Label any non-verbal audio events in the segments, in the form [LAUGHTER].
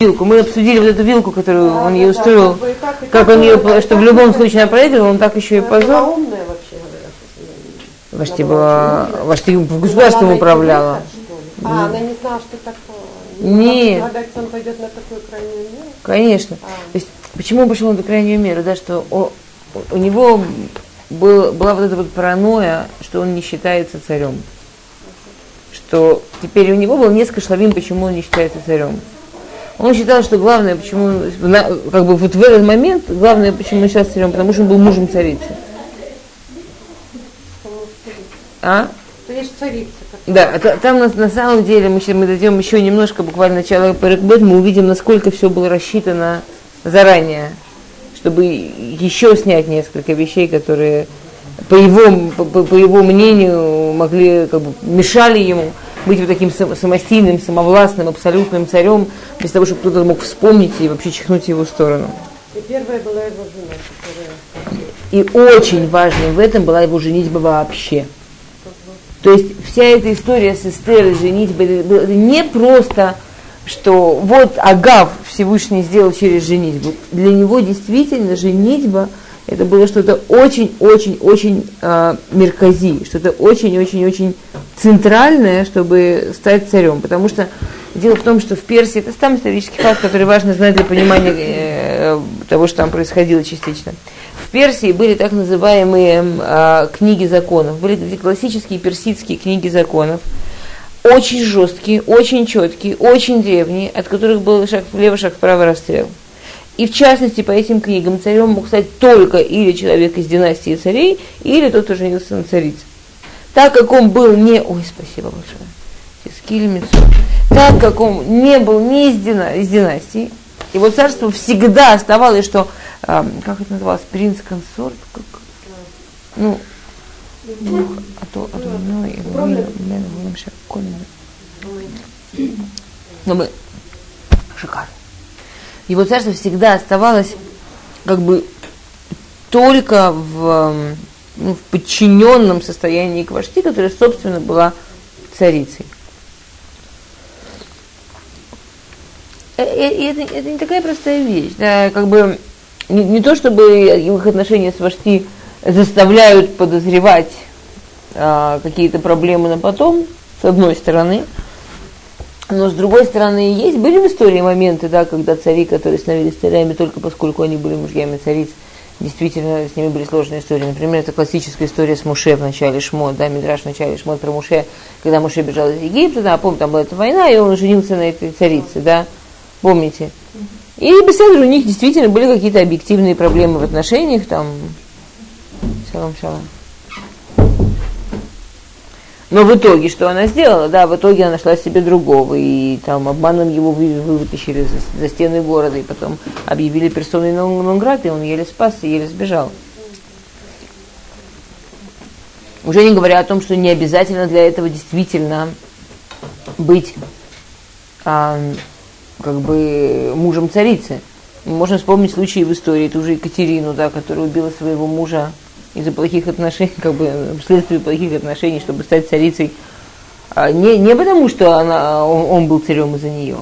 вилку. Мы обсудили вот эту вилку, которую он ей устроил, как он ее, что в любом случае она проигрывала, он так еще и позор. умная вообще говорят. Вашти была, Вашти государством управляла. А, она не знала, что такое. Нет. он пойдет на такую крайнюю меру? Конечно. А. То есть, почему он пошел на крайнюю меру, да, что о- у него был, была вот эта вот паранойя, что он не считается царем. Что теперь у него было несколько шлавим, почему он не считается царем. Он считал, что главное, почему, как бы вот в этот момент, главное, почему он сейчас царем, потому что он был мужем царицы. А? Есть царица. Да, а та- там на, на самом деле, мы, щас- мы дойдем еще немножко, буквально начало Парикбет, мы увидим, насколько все было рассчитано заранее, чтобы еще снять несколько вещей, которые, по его, по- по его мнению, могли, как бы, мешали ему быть вот таким сам- самостийным, самовластным, абсолютным царем, без того, чтобы кто-то мог вспомнить и вообще чихнуть в его сторону. И первая была его жена, которая... И очень важным в этом была его женитьба вообще. То есть вся эта история с Эстерой, женитьбой, это не просто, что вот Агав Всевышний сделал через женитьбу. Для него действительно женитьба это было что-то очень-очень-очень э, меркази, что-то очень-очень-очень центральное, чтобы стать царем. Потому что дело в том, что в Персии, это там исторический факт, который важно знать для понимания э, того, что там происходило частично. В Персии были так называемые э, книги законов, были эти классические персидские книги законов, очень жесткие, очень четкие, очень древние, от которых был шаг влево, шаг вправо расстрел. И в частности, по этим книгам царем мог стать только или человек из династии царей, или тот, кто женился на царице. Так как он был не... Ой, спасибо большое. Скильмицу. Так как он не был ни из, дина... из династии, его царство всегда оставалось, что... а, как это называлось? Принц-консорт? Как? Ну, а то, а то, ну, и мы- мы- мы. Но мы шикарно. Его царство всегда оставалось как бы только в, ну, в подчиненном состоянии к Вашти, которая, собственно, была царицей. Э, э, И это, это не такая простая вещь. Да, как бы не, не то, чтобы их отношения с Вашти заставляют подозревать а, какие-то проблемы на потом, с одной стороны, но с другой стороны, есть, были в истории моменты, да, когда цари, которые становились царями только поскольку они были мужьями цариц, действительно с ними были сложные истории. Например, это классическая история с Муше в начале Шмот, да, Мидраш в начале Шмот про Муше, когда Муше бежал из Египта, да, помните, там была эта война, и он женился на этой царице, да, помните? И беседы у них действительно были какие-то объективные проблемы в отношениях, там, шалом, шалом. Но в итоге, что она сделала? Да, в итоге она нашла себе другого, и там обманом его вы, вы- вытащили за, за стены города, и потом объявили персоной нон нон грата, и он еле спасся, еле сбежал. Уже не говоря о том, что не обязательно для этого действительно быть а, как бы мужем царицы. Можно вспомнить случаи в истории, ту же Екатерину, да, которая убила своего мужа из-за плохих отношений, [LAUGHS] как бы вследствие плохих отношений, чтобы стать царицей. А не, не потому, что она, он, он был царем из-за нее.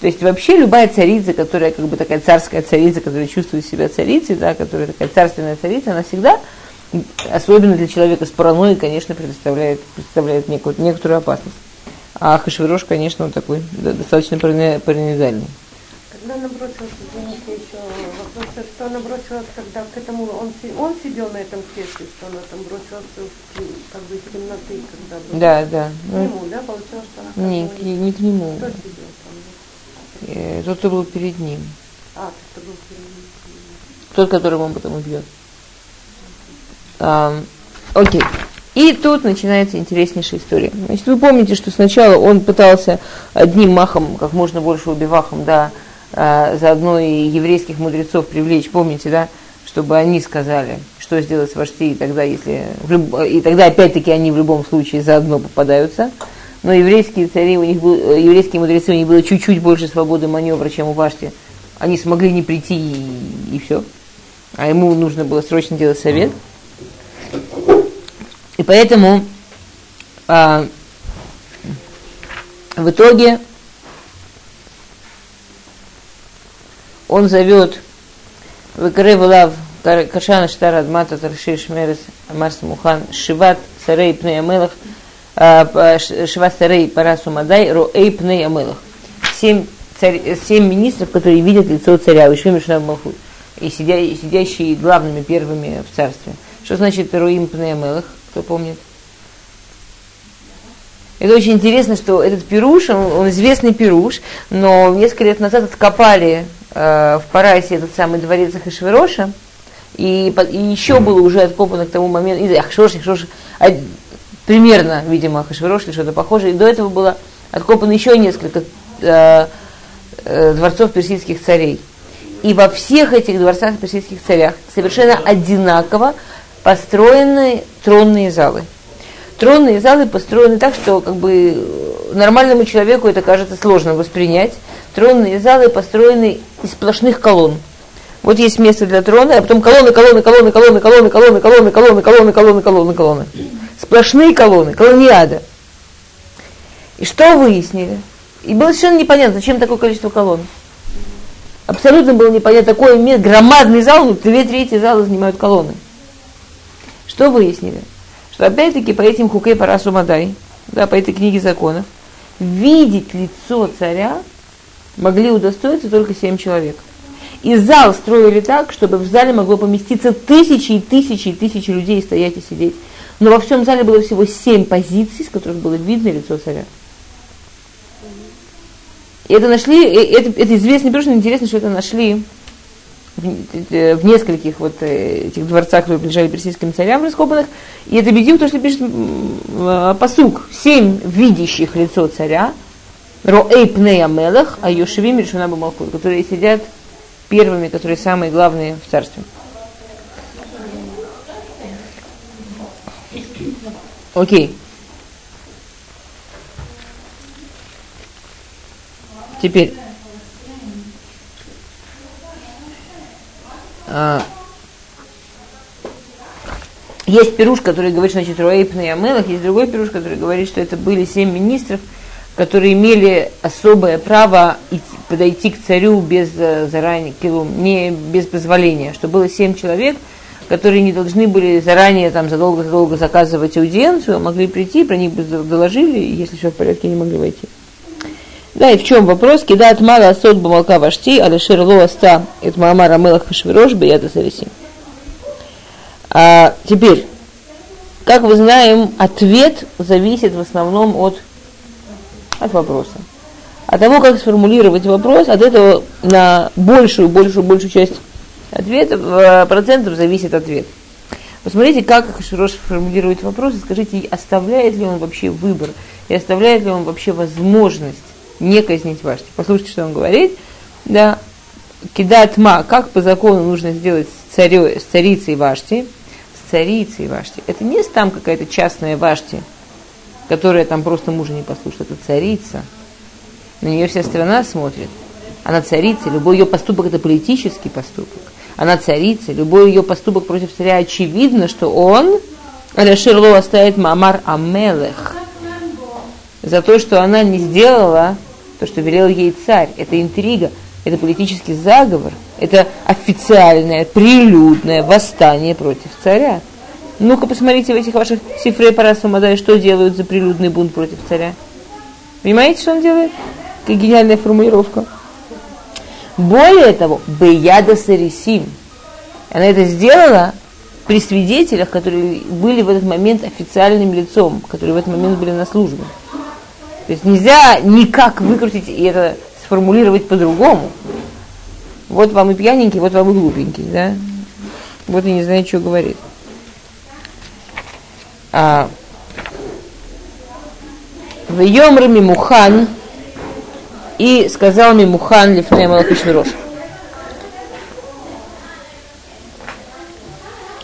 То есть вообще любая царица, которая как бы такая царская царица, которая чувствует себя царицей, да, которая такая царственная царица, она всегда, особенно для человека с паранойей, конечно, предоставляет, представляет некую, некоторую опасность. А Хашвирош, конечно, он такой достаточно паранои- параноидальный. Когда набросилась, извините, еще вопрос, что она бросилась, когда к этому, он, он сидел на этом кресле, что она там бросилась в, как бы из темноты, когда был. Да, да. К Ну, нему, да, получилось, что она не, к- не к нему. Кто сидел там? Э, Тот, кто был перед ним. А, кто был перед ним. Тот, которого он потом убьет. Ам, Окей. И тут начинается интереснейшая история. Значит, вы помните, что сначала он пытался одним махом, как можно больше убивахом, да, а, заодно и еврейских мудрецов привлечь, помните, да, чтобы они сказали, что сделать с Вашти, и тогда, если, и тогда опять-таки они в любом случае заодно попадаются. Но еврейские цари, у них был, еврейские мудрецы, у них было чуть-чуть больше свободы маневра, чем у Вашти. Они смогли не прийти и, и все. А ему нужно было срочно делать совет. И поэтому а, в итоге он зовет Векаре Валав Кашана Штара Адмата Таршиш Мерес Марс Мухан Шиват Царей Пней Амелах а, Шиват Царей Парасу Мадай Роэй Пней Амелах. Семь, министров, которые видят лицо царя, Вишвим Махут, и сидя, сидящие главными первыми в царстве. Что значит Роим Пней Амелах? Кто помнит? Это очень интересно, что этот пируш, он, он известный пируш, но несколько лет назад откопали э, в Парасе этот самый дворец Ахашвироша, и, и еще было уже откопано к тому моменту, и Ахашвирош, Ахашвирош, а, примерно, видимо, Ахашвирош или что-то похожее, и до этого было откопано еще несколько э, э, дворцов персидских царей. И во всех этих дворцах персидских царях совершенно одинаково построены тронные залы – Тронные залы построены так, что как бы нормальному человеку это кажется сложно воспринять. Тронные залы построены из сплошных колонн. Вот есть место для трона, а потом колонны, колонны, колонны, колонны, колонны, колонны, колонны, колонны, колонны, колонны, колонны, колонны. Сплошные колонны, колониада. И что выяснили? И было совершенно непонятно, зачем такое количество колонн. Абсолютно было непонятно, такое громадный зал, две трети зала занимают колонны. Что выяснили? Что опять-таки по этим хукей парасу мадай, да, по этой книге законов, видеть лицо царя могли удостоиться только семь человек. И зал строили так, чтобы в зале могло поместиться тысячи и тысячи и тысячи людей стоять и сидеть. Но во всем зале было всего семь позиций, с которых было видно лицо царя. И это нашли, это, это потому что интересно, что это нашли в, нескольких вот э, этих дворцах, которые принадлежали персидским царям раскопанных. И это бедил то, что пишет э, посук. Семь видящих лицо царя, Роэй Пнея Мелах, а Йошевим Решуна Бамалхур, которые сидят первыми, которые самые главные в царстве. Окей. Теперь есть пируш, который говорит, что значит Руэйпна и Амелах, есть другой пируш, который говорит, что это были семь министров, которые имели особое право подойти к царю без э, заранее, не без позволения, что было семь человек, которые не должны были заранее там задолго-задолго заказывать аудиенцию, а могли прийти, про них доложили, если все в порядке, они могли войти. Да, и в чем вопрос? Кидает мало сот бамалка вашти, а лишер ло аста, это маамара мылах хашвирош, бияда сарисим. А теперь, как мы знаем, ответ зависит в основном от, от вопроса. От того, как сформулировать вопрос, от этого на большую, большую, большую часть ответа, э, процентов зависит ответ. Посмотрите, как Хаширош формулирует вопрос, и скажите, оставляет ли он вообще выбор, и оставляет ли он вообще возможность не казнить Вашти. Послушайте, что он говорит. Да, кидат ма, как по закону нужно сделать с, царю, с царицей Вашти, с царицей Вашти. Это не там какая-то частная Вашти, которая там просто мужа не послушает, это царица. На нее вся страна смотрит. Она царица, любой ее поступок это политический поступок. Она царица, любой ее поступок против царя очевидно, что он, Аляширло оставит Мамар Амелех, за то, что она не сделала то, что велел ей царь. Это интрига, это политический заговор, это официальное, прилюдное восстание против царя. Ну-ка посмотрите в этих ваших сифрей Парасамадай, что делают за прилюдный бунт против царя. Понимаете, что он делает? Какая гениальная формулировка. Более того, Беяда Сарисим. Она это сделала при свидетелях, которые были в этот момент официальным лицом, которые в этот момент были на службе. То есть нельзя никак выкрутить и это сформулировать по-другому. Вот вам и пьяненький, вот вам и глупенький, да? Вот и не знаю, что говорит. А, в Йомре Мимухан и сказал Мимухан Лифней Малахишвирош.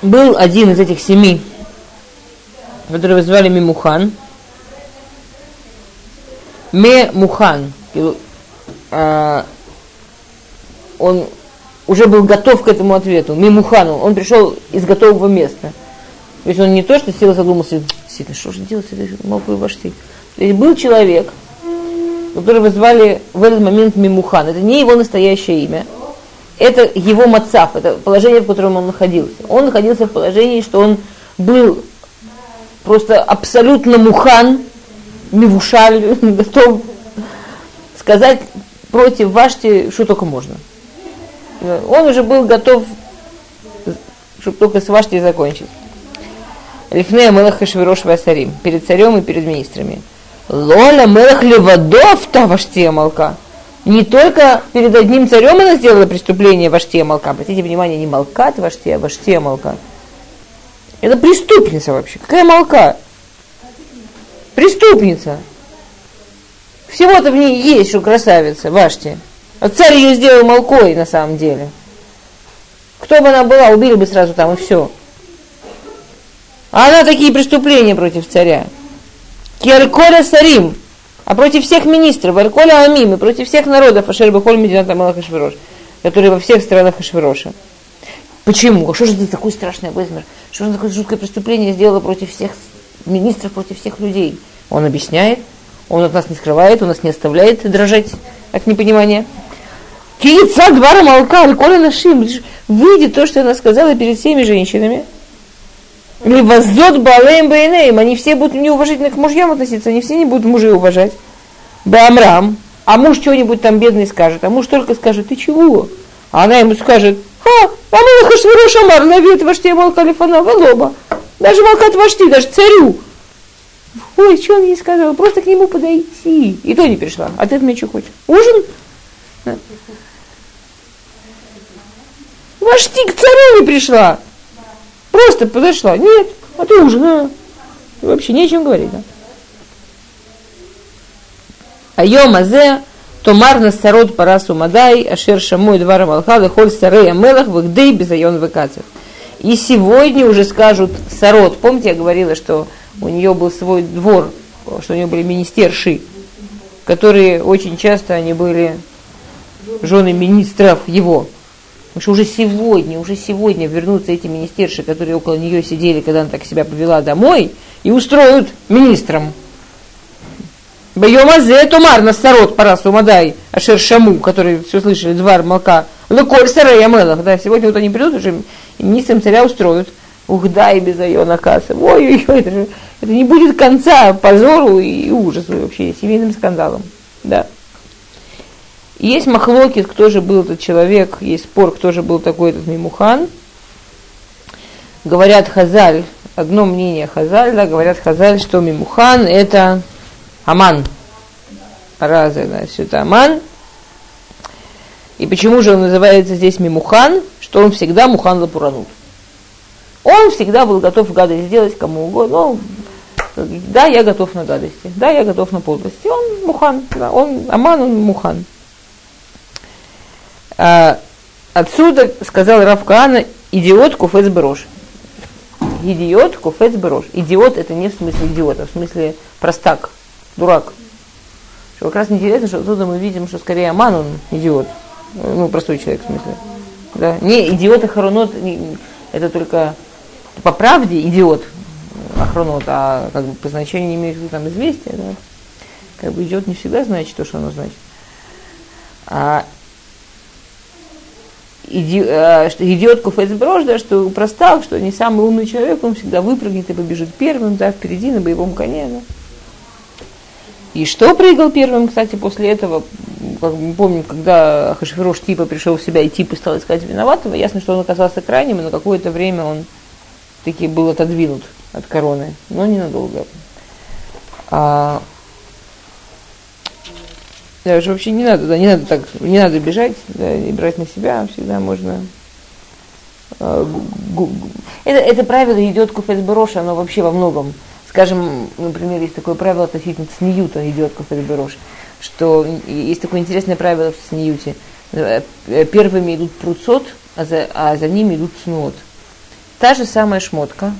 Был один из этих семи, которого звали Мимухан, Мухан. А, он уже был готов к этому ответу. Ме Мухану. Он пришел из готового места. То есть он не то, что сел и задумался, действительно, что же делать с этой молокой вошти. То есть был человек, которого звали в этот момент Мимухан. Это не его настоящее имя. это его мацав, это положение, в котором он находился. Он находился в положении, что он был просто абсолютно мухан, мивушаль, готов сказать против Вашти, что только можно. Он уже был готов, чтобы только с Вашти закончить. Лифнея Мелах Хашвирош Васарим, перед царем и перед министрами. Лоля Мелах Левадов Таваштия Малка. Не только перед одним царем она сделала преступление Ваштия Малка. Обратите внимание, не Малкат Ваштия, а Ваштия Малка. Это преступница вообще. Какая Малка? Преступница. Всего-то в ней есть, что красавица, Вашти. А царь ее сделал молкой на самом деле. Кто бы она была, убили бы сразу там и все. А она такие преступления против царя. Киальколя Сарим, а против всех министров, Альколя Амим, и против всех народов, Ашер Бахоль Медината Малах Ашвирош, которые во всех странах Ашвироша. Почему? А что же это такой страшный Безмер? Что же такое жуткое преступление сделало против всех министров, против всех людей? Он объясняет, он от нас не скрывает, он нас не оставляет дрожать от непонимания. Кица двора молка, альколя нашим. Выйдет то, что она сказала перед всеми женщинами. Воздет балеем бейнеем. Они все будут неуважительно к мужьям относиться, они все не будут мужей уважать. Бамрам. А муж что-нибудь там бедный скажет. А муж только скажет, ты чего? А она ему скажет, а, а мы хашвиру шамар, ловит вашти молка лифана лоба. Даже молкат вашти, даже царю. Ой, что он ей сказал? Просто к нему подойти. И то не пришла. А ты от меня что хочешь? Ужин? Вашти к царю не пришла. Просто подошла. Нет, а ты ужин, а? Вообще не о чем говорить, да? А йомазе, томар на сарот парасу мадай, ашер шамой двара малха, холь сарей амелах, вагдей безайон выкацев. И сегодня уже скажут сарот. Помните, я говорила, что у нее был свой двор, что у нее были министерши, которые очень часто они были жены министров его. Потому что уже сегодня, уже сегодня вернутся эти министерши, которые около нее сидели, когда она так себя повела домой, и устроят министром. Байомазе тумар на старот парасу мадай, ашер шаму, который все слышали, двар молка, луколь сарай амелах, да, сегодня вот они придут, уже министром царя устроят. Ух, да, и без айона касса. Ой-ой-ой, это же, это не будет конца позору и ужасу вообще, семейным скандалом, да. Есть махлокит, кто же был этот человек, есть спор, кто же был такой этот Мимухан. Говорят Хазаль, одно мнение Хазаль, да, говорят Хазаль, что Мимухан это Аман. Раза, да, все это Аман. И почему же он называется здесь Мимухан? Что он всегда Мухан Лапуранут. Он всегда был готов гадость сделать кому угодно. Ну, да, я готов на гадости. Да, я готов на подлости. Он Мухан. Да, он Аман, он Мухан. А, отсюда сказал Равкана идиот куфец брош. Идиот куфец брош. Идиот это не в смысле идиота, в смысле простак, дурак. Что как раз интересно, что отсюда мы видим, что скорее Аман он идиот. Ну, простой человек в смысле. Да? Не идиот и харонот, это только по правде идиот охранот, а как бы по значению имеет там известие, да? Как бы идиот не всегда значит то, что оно значит. А иди, э, что идиот куфецброш, да, что простал, что не самый умный человек, он всегда выпрыгнет и побежит первым, да, впереди на боевом коне. Да. И что прыгал первым, кстати, после этого, как мы помним, когда Хашфирош типа пришел в себя и типа стал искать виноватого, ясно, что он оказался крайним, и на какое-то время он таки был отодвинут от короны, но ненадолго. А, даже вообще не надо, да, не надо так, не надо бежать, да, и брать на себя, всегда можно. Э, это, это правило идет куфельберош, оно вообще во многом. Скажем, например, есть такое правило относительно цниюта идет куфельберош, что есть такое интересное правило в цниюте. Э, первыми идут пруцот, а за, а за ними идут цнуот. Та же самая шмотка,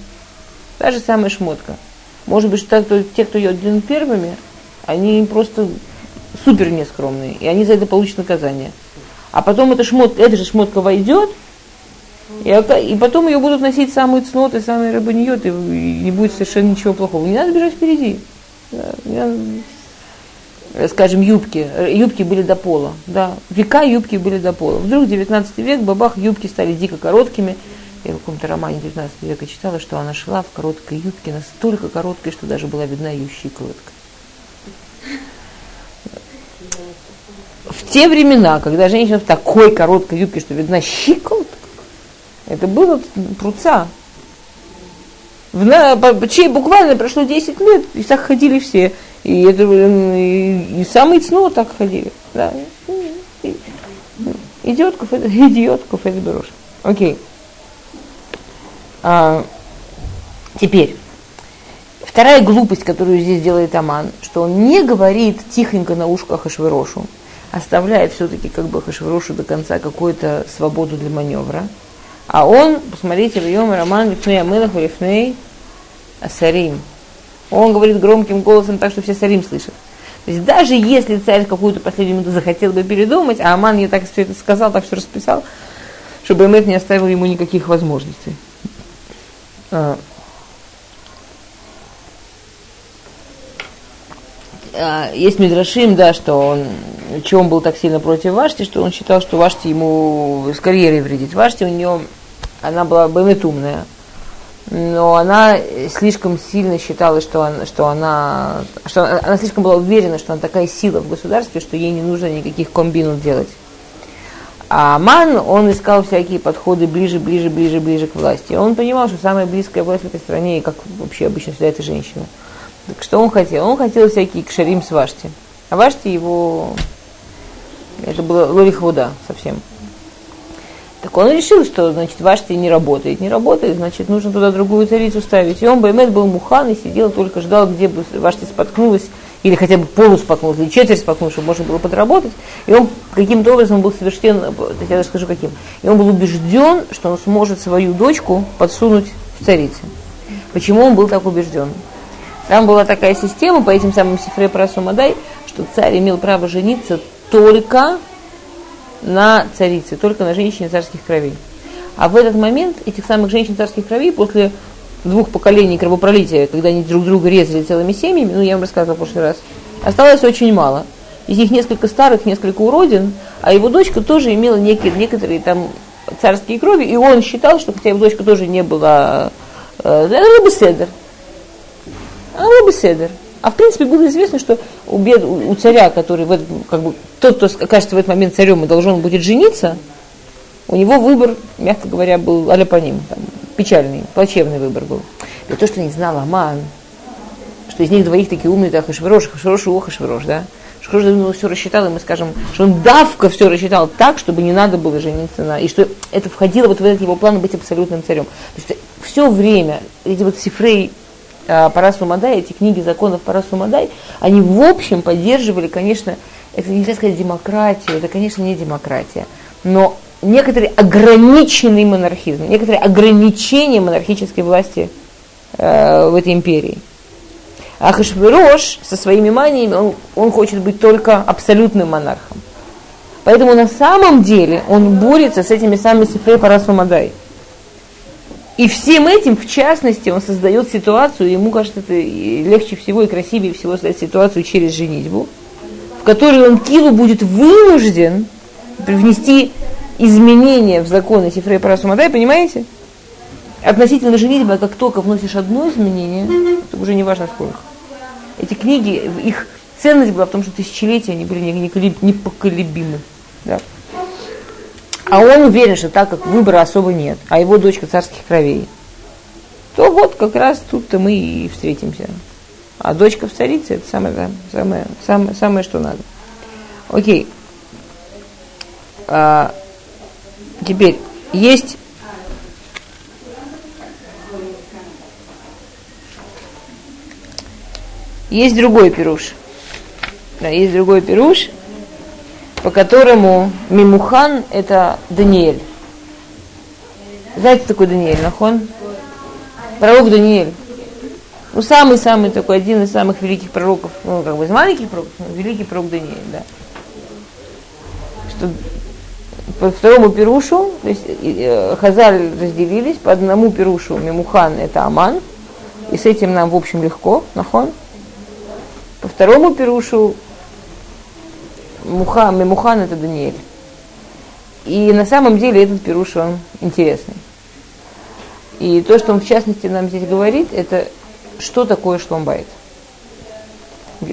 та же самая шмотка. Может быть, что те, кто ее идут первыми, они просто супер нескромные, и они за это получат наказание. А потом эта, шмот, эта же шмотка войдет, и, и потом ее будут носить самые цноты, самые рабаньет, и не будет совершенно ничего плохого. Не надо бежать впереди. Не надо... э, скажем, юбки. Э, юбки были до пола. Да, века юбки были до пола. Вдруг 19 век, бабах, юбки стали дико короткими. Я в каком-то романе 19 века читала, что она шла в короткой юбке, настолько короткой, что даже была видна ее щиколотка. В те времена, когда женщина в такой короткой юбке, что видна щиколотка, это было пруца. В, чей буквально прошло 10 лет, и так ходили все. И, это, и, и самые цно так ходили. Да. Идиотков, это, [LAUGHS] идиотков это берешь. Окей. А, теперь, вторая глупость, которую здесь делает Аман, что он не говорит тихонько на ушко Хашвирошу, оставляет все-таки как бы Хашвирошу до конца какую-то свободу для маневра. А он, посмотрите, в Йом Роман Лифней Амелах Лифней Асарим. Он говорит громким голосом так, что все Сарим слышат. То есть даже если царь какую-то последнюю минуту захотел бы передумать, а Аман ей так все это сказал, так все расписал, чтобы Эмет не оставил ему никаких возможностей. А, а, есть Мидрашим, да, что он, чего он был так сильно против Вашти, что он считал, что Вашти ему с карьерой вредит. Вашти у нее, она была бэмет умная, но она слишком сильно считала, что, она, что, она, что она слишком была уверена, что она такая сила в государстве, что ей не нужно никаких комбинов делать. А Ман, он искал всякие подходы ближе, ближе, ближе, ближе к власти. Он понимал, что самая близкая власть в этой стране, как вообще обычно всегда это женщина. Так что он хотел? Он хотел всякие кшарим с Вашти. А Вашти его... Это было лолихвуда совсем. Так он решил, что, значит, Вашти не работает. Не работает, значит, нужно туда другую царицу ставить. И он, Баймет, был мухан и сидел, только ждал, где бы Вашти споткнулась, или хотя бы полу споткнулась, или четверть споткнулась, чтобы можно было подработать. И он каким-то образом был совершен, я даже скажу каким, и он был убежден, что он сможет свою дочку подсунуть в царице. Почему он был так убежден? Там была такая система по этим самым Сифре Прасу Мадай, что царь имел право жениться только на царице, только на женщине царских кровей. А в этот момент этих самых женщин царских кровей после двух поколений кровопролития, когда они друг друга резали целыми семьями, ну я вам рассказывала в прошлый раз, осталось очень мало. Из них несколько старых, несколько уродин, а его дочка тоже имела некие, некоторые там царские крови, и он считал, что хотя его дочка тоже не была, э, седер. Она была бы седер. А в принципе было известно, что у, бед, у царя, который в этот, как бы, тот, кто окажется в этот момент царем и должен будет жениться, у него выбор, мягко говоря, был аляпаним, там, печальный, плачевный выбор был. И то, что не знал Аман, что из них двоих такие умные, так Хашвирош, Хашвирош и Охашвирош, да? Хашвирош давно все рассчитал, и мы скажем, что он давка все рассчитал так, чтобы не надо было жениться на... И что это входило вот в этот его план быть абсолютным царем. То есть все время эти вот сифрей а, Парасу Мадай, эти книги законов Парасу Мадай, они в общем поддерживали, конечно, это нельзя сказать демократию, это, конечно, не демократия, но некоторый ограниченный монархизм, некоторые ограничения монархической власти э, в этой империи. А Хашвирош со своими маниями, он, он хочет быть только абсолютным монархом. Поэтому на самом деле он борется с этими самыми Сифрей Парасу Мадай. И всем этим, в частности, он создает ситуацию, ему кажется, это легче всего и красивее всего создать ситуацию через женитьбу, в которой он Килу будет вынужден привнести изменения в законы Сифрей Парасумадай, понимаете? Относительно женитьбы, а как только вносишь одно изменение, это уже не важно сколько. Эти книги, их ценность была в том, что тысячелетия они были непоколебимы. Да? А он уверен, что так как выбора особо нет, а его дочка царских кровей, то вот как раз тут-то мы и встретимся. А дочка в царице это самое, самое, самое, самое что надо. Окей. А, теперь есть есть другой пируш. Да, есть другой пируш – по которому Мимухан – это Даниэль. Знаете, такой Даниэль, Нахон? Пророк Даниэль. Ну, самый-самый такой, один из самых великих пророков, ну, как бы из маленьких пророков, но великий пророк Даниэль, да. Что по второму пирушу, то есть э, Хазаль разделились, по одному пирушу Мимухан это Аман, и с этим нам, в общем, легко, нахон. По второму пирушу Муха, Мемухан это Даниэль. И на самом деле этот пируш, он интересный. И то, что он в частности нам здесь говорит, это что такое шломбайт.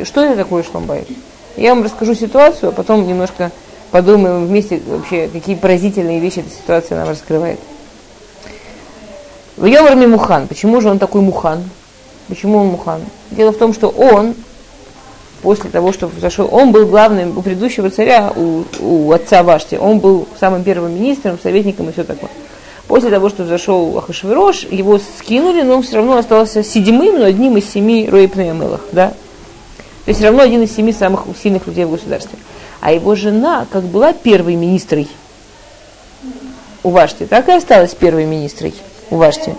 Что это такое шломбайт? Я вам расскажу ситуацию, а потом немножко подумаем вместе вообще, какие поразительные вещи эта ситуация нам раскрывает. В Йомарме Мухан. Почему же он такой Мухан? Почему он Мухан? Дело в том, что он, после того, что произошло, он был главным у предыдущего царя, у, у отца Вашти, он был самым первым министром, советником и все такое. После того, что зашел Ахашвирош, его скинули, но он все равно остался седьмым, но одним из семи Ройпнеямелах, да? То есть все равно один из семи самых сильных людей в государстве. А его жена, как была первой министрой у Вашти, так и осталась первой министрой у Вашти.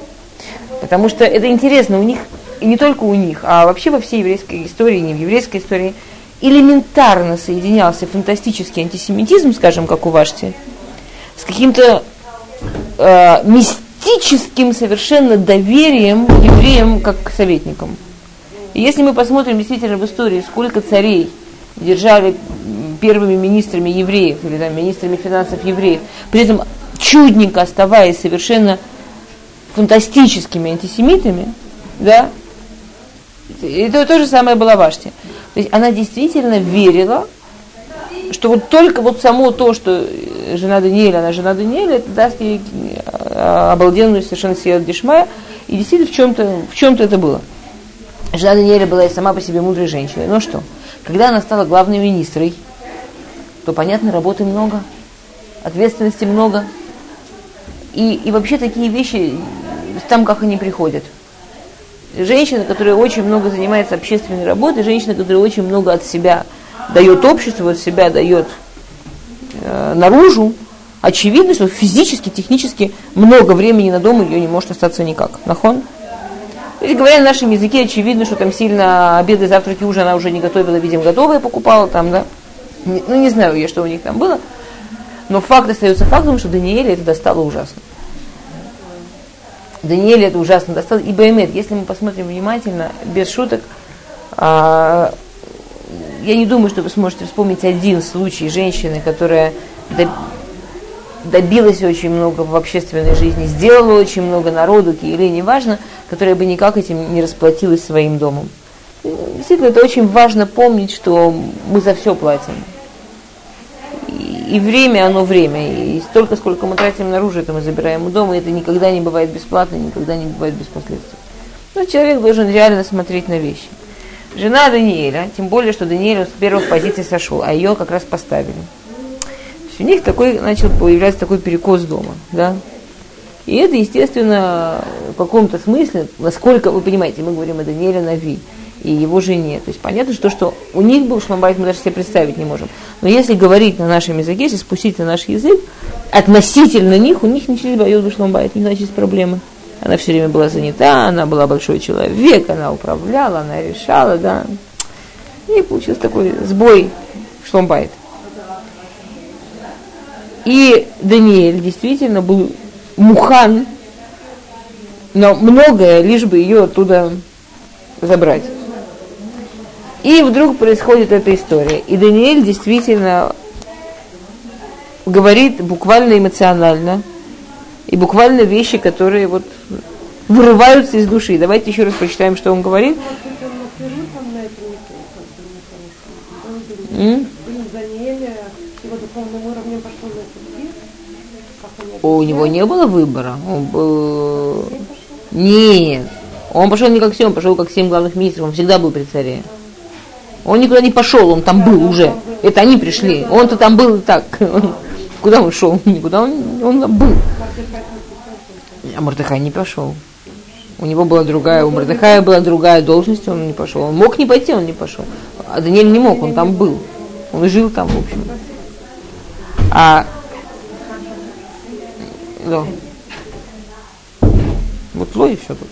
Потому что это интересно, у них, и не только у них, а вообще во всей еврейской истории, не в еврейской истории, элементарно соединялся фантастический антисемитизм, скажем, как у Вашти, с каким-то э, мистическим совершенно доверием евреям как к советникам. И если мы посмотрим действительно в истории, сколько царей держали первыми министрами евреев или там, министрами финансов евреев, при этом чудненько оставаясь совершенно фантастическими антисемитами, да, это то же самое было Вашти. То есть она действительно верила, что вот только вот само то, что жена Даниэля, она жена Даниэля, это даст ей а, обалденную совершенно силу Дишмая, и действительно в чем-то в чем-то это было. Жена Даниэля была и сама по себе мудрой женщиной. Но что? Когда она стала главной министрой, то, понятно, работы много, ответственности много. И, и вообще такие вещи, там как они приходят. Женщина, которая очень много занимается общественной работой, женщина, которая очень много от себя дает обществу, от себя дает э, наружу, очевидно, что физически, технически много времени на дом ее не может остаться никак. Нахон? Или говоря на нашем языке, очевидно, что там сильно обеды, завтраки, ужин она уже не готовила, видимо, готовые покупала там, да. Ну, не знаю я, что у них там было. Но факт остается фактом, что Даниэле это достало ужасно. Даниэле это ужасно достало. И Баймет, если мы посмотрим внимательно, без шуток, а, я не думаю, что вы сможете вспомнить один случай женщины, которая добилась очень много в общественной жизни, сделала очень много народу, или неважно, которая бы никак этим не расплатилась своим домом. Действительно, это очень важно помнить, что мы за все платим. И, время, оно время. И столько, сколько мы тратим наружу, это мы забираем у дома, и это никогда не бывает бесплатно, никогда не бывает без последствий. Но человек должен реально смотреть на вещи. Жена Даниэля, тем более, что Даниэль с первых позиций сошел, а ее как раз поставили у них такой начал появляться такой перекос дома, да. И это, естественно, в каком-то смысле, насколько, вы понимаете, мы говорим о Даниэле Нави и его жене. То есть понятно, что, что у них был шломбайт, мы даже себе представить не можем. Но если говорить на нашем языке, если спустить на наш язык, относительно них, у них начались боет шломбайт, не значит проблемы. Она все время была занята, она была большой человек, она управляла, она решала, да. И получился такой сбой в шломбайт. И Даниэль действительно был мухан но многое, лишь бы ее оттуда забрать. И вдруг происходит эта история. И Даниэль действительно говорит буквально эмоционально, и буквально вещи, которые вот вырываются из души. Давайте еще раз прочитаем, что он говорит. Mm? У него не было выбора. Он был... Нет. Он пошел не как все, он пошел как семь главных министров. Он всегда был при царе. Он никуда не пошел, он там был уже. Это они пришли. Он-то там был так. куда он шел? [LAUGHS] Никуда он, он там был. А Мордыхай не пошел. У него была другая, у Мордыхая была другая должность, он не пошел. Он мог не пойти, он не пошел. А Даниэль не мог, он там был. Он жил там, в общем. А да. Вот ло и все тут.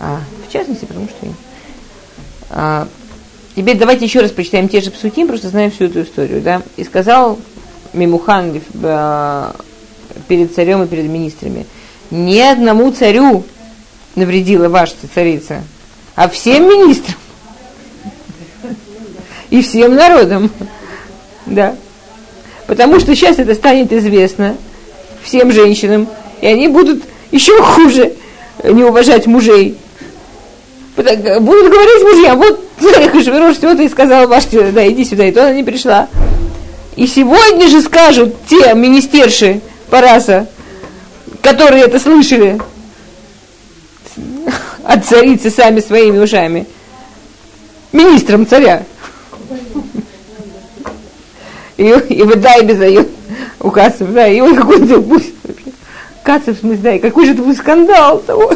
А, в частности, потому что... А, теперь давайте еще раз прочитаем те же псутим, просто знаем всю эту историю. Да? И сказал Мимухан а, перед царем и перед министрами, ни одному царю навредила ваша царица, а всем министрам. и всем народам. Да. Потому что сейчас это станет известно всем женщинам, и они будут еще хуже не уважать мужей. Будут говорить мужьям, вот Хашвирош, что ты сказал Ваште, да, иди сюда, и то она не пришла. И сегодня же скажут те министерши Параса, которые это слышали от царицы сами своими ушами, министром царя. И, и вы дай без ее у Кацев, да, и ой, какой это будет. Кацев, да, и какой же это будет скандал того.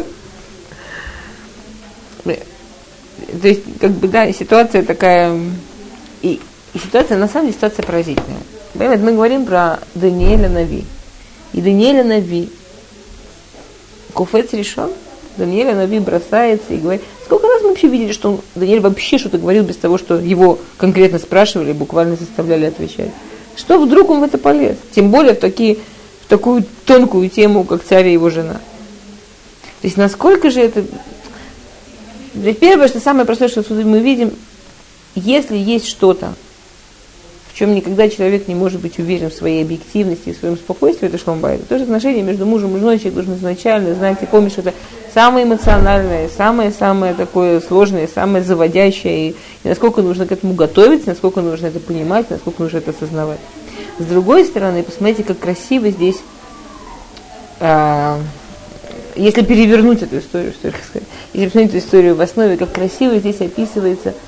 То есть, как бы, да, ситуация такая, и, и ситуация, на самом деле, ситуация поразительная. Понимаете, мы говорим про Даниэля Нави. И Даниэля Нави, Куфец решен, Даниэля Нави бросается и говорит, сколько раз мы вообще видели, что он, Даниэль вообще что-то говорил без того, что его конкретно спрашивали, буквально заставляли отвечать. Что вдруг он в это полез? Тем более в, такие, в такую тонкую тему, как царь и его жена. То есть насколько же это... Первое, что самое простое, что мы видим, если есть что-то, чем никогда человек не может быть уверен в своей объективности и в своем спокойствии, это шломбайт. То же отношение между мужем и женой человек должен изначально знать и помнить, что это самое эмоциональное, самое-самое такое сложное, самое заводящее, и, и насколько нужно к этому готовиться, насколько нужно это понимать, насколько нужно это осознавать. С другой стороны, посмотрите, как красиво здесь, а, если перевернуть эту историю, что сказать, если посмотреть эту историю в основе, как красиво здесь описывается –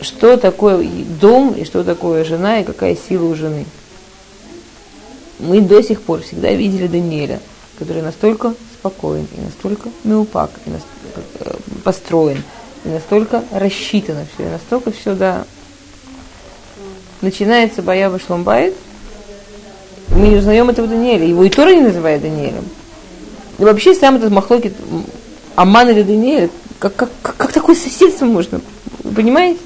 что такое дом и что такое жена и какая сила у жены. Мы до сих пор всегда видели Даниэля, который настолько спокоен и настолько меупак, и настолько э, построен, и настолько рассчитано все, и настолько все, да. Начинается Баява Шломбайт, мы не узнаем этого Даниэля, его и Тора не называет Даниэлем. И вообще сам этот махлокит Аман или Даниэль, как, как, как, такое соседство можно? Вы понимаете?